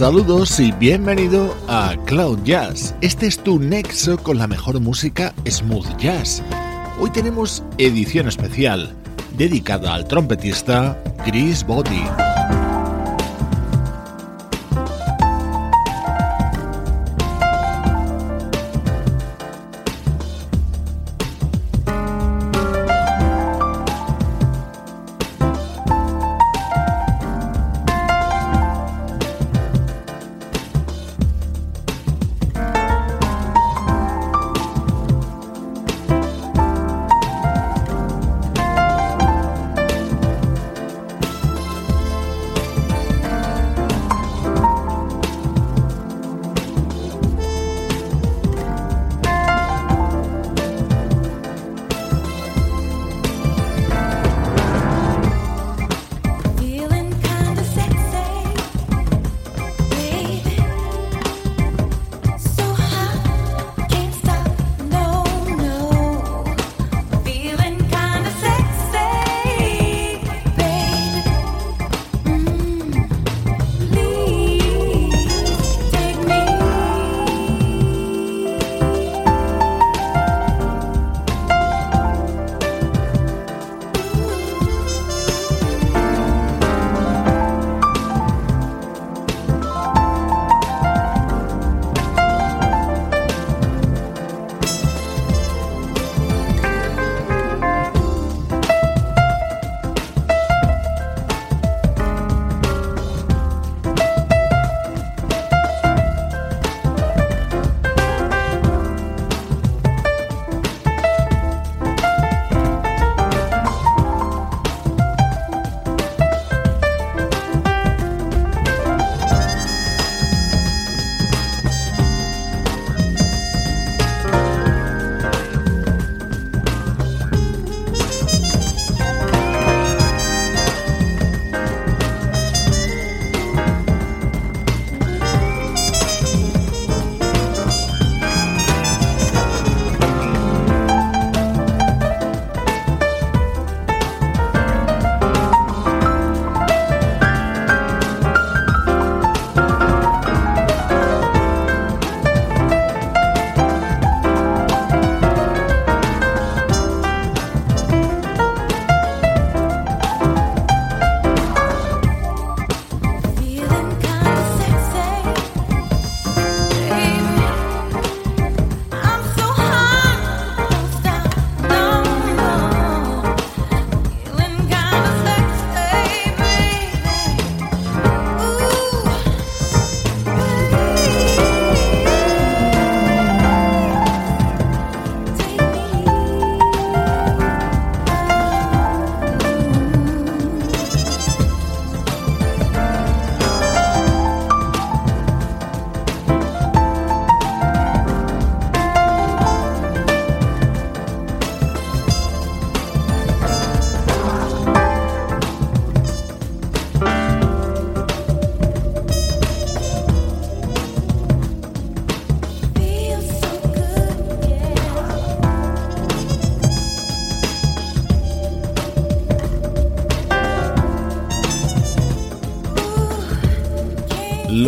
Saludos y bienvenido a Cloud Jazz. Este es tu nexo con la mejor música smooth jazz. Hoy tenemos edición especial dedicada al trompetista Chris Body.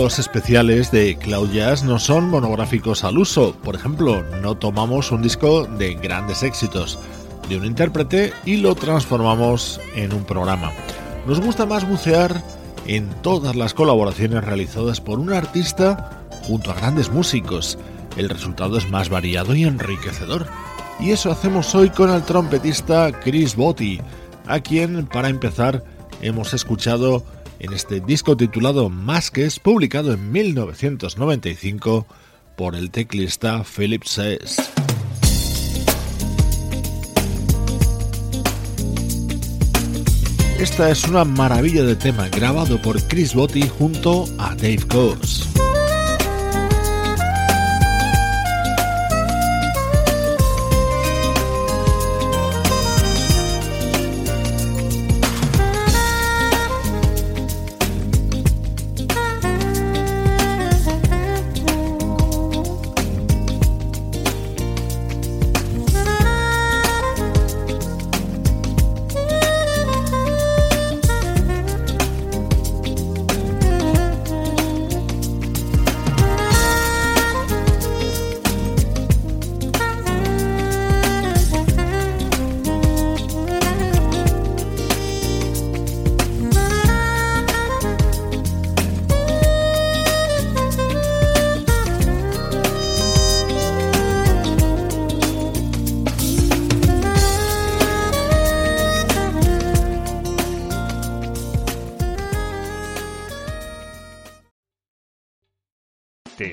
Los especiales de Cloud Jazz no son monográficos al uso. Por ejemplo, no tomamos un disco de grandes éxitos de un intérprete y lo transformamos en un programa. Nos gusta más bucear en todas las colaboraciones realizadas por un artista junto a grandes músicos. El resultado es más variado y enriquecedor. Y eso hacemos hoy con el trompetista Chris Botti, a quien, para empezar, hemos escuchado en este disco titulado Masques, publicado en 1995 por el teclista Philip Sess. Esta es una maravilla de tema grabado por Chris Botti junto a Dave Coase.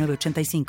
85